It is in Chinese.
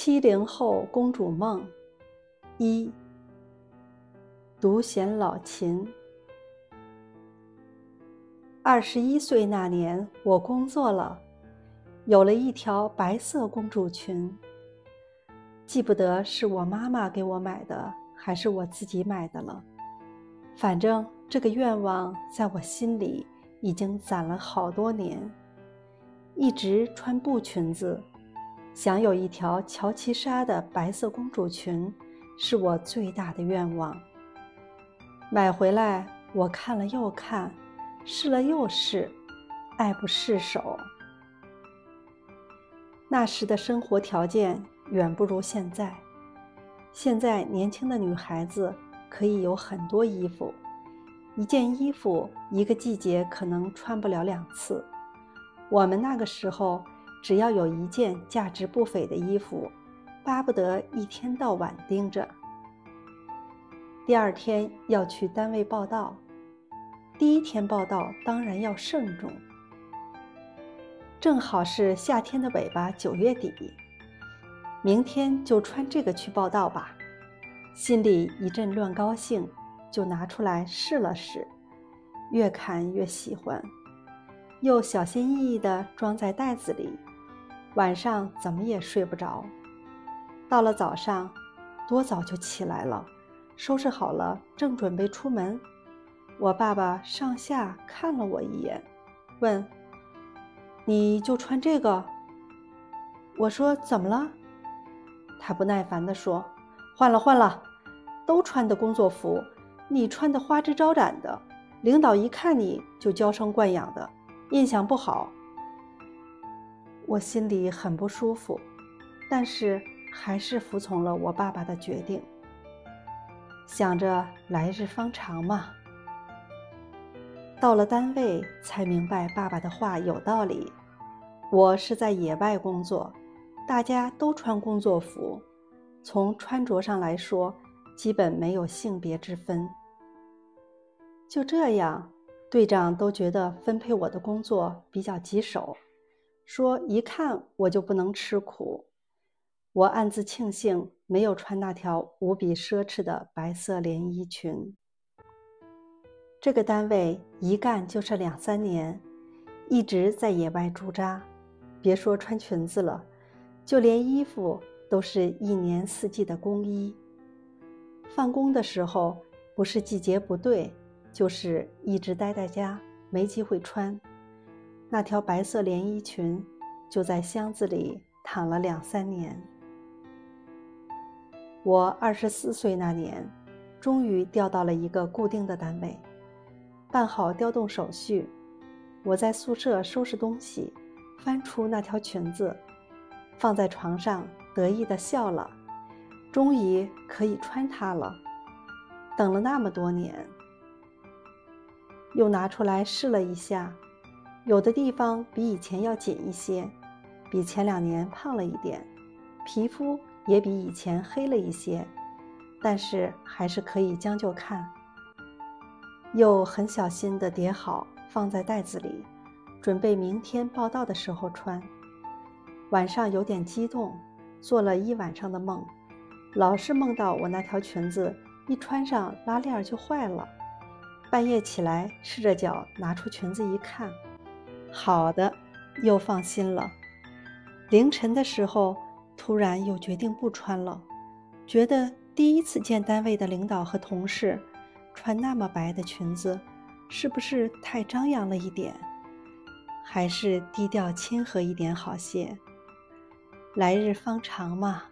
七零后公主梦一，独显老秦。二十一岁那年，我工作了，有了一条白色公主裙。记不得是我妈妈给我买的，还是我自己买的了。反正这个愿望在我心里已经攒了好多年，一直穿布裙子。想有一条乔其纱的白色公主裙，是我最大的愿望。买回来，我看了又看，试了又试，爱不释手。那时的生活条件远不如现在，现在年轻的女孩子可以有很多衣服，一件衣服一个季节可能穿不了两次。我们那个时候。只要有一件价值不菲的衣服，巴不得一天到晚盯着。第二天要去单位报道，第一天报道当然要慎重。正好是夏天的尾巴，九月底，明天就穿这个去报道吧。心里一阵乱高兴，就拿出来试了试，越看越喜欢，又小心翼翼地装在袋子里。晚上怎么也睡不着，到了早上，多早就起来了，收拾好了，正准备出门，我爸爸上下看了我一眼，问：“你就穿这个？”我说：“怎么了？”他不耐烦地说：“换了，换了，都穿的工作服，你穿的花枝招展的，领导一看你就娇生惯养的，印象不好。”我心里很不舒服，但是还是服从了我爸爸的决定。想着来日方长嘛。到了单位才明白爸爸的话有道理。我是在野外工作，大家都穿工作服，从穿着上来说，基本没有性别之分。就这样，队长都觉得分配我的工作比较棘手。说一看我就不能吃苦，我暗自庆幸没有穿那条无比奢侈的白色连衣裙。这个单位一干就是两三年，一直在野外驻扎，别说穿裙子了，就连衣服都是一年四季的工衣。放工的时候，不是季节不对，就是一直待在家，没机会穿。那条白色连衣裙就在箱子里躺了两三年。我二十四岁那年，终于调到了一个固定的单位，办好调动手续。我在宿舍收拾东西，翻出那条裙子，放在床上，得意地笑了。终于可以穿它了，等了那么多年，又拿出来试了一下。有的地方比以前要紧一些，比前两年胖了一点，皮肤也比以前黑了一些，但是还是可以将就看。又很小心地叠好，放在袋子里，准备明天报道的时候穿。晚上有点激动，做了一晚上的梦，老是梦到我那条裙子一穿上拉链就坏了。半夜起来，赤着脚拿出裙子一看。好的，又放心了。凌晨的时候，突然又决定不穿了，觉得第一次见单位的领导和同事穿那么白的裙子，是不是太张扬了一点？还是低调亲和一点好些？来日方长嘛。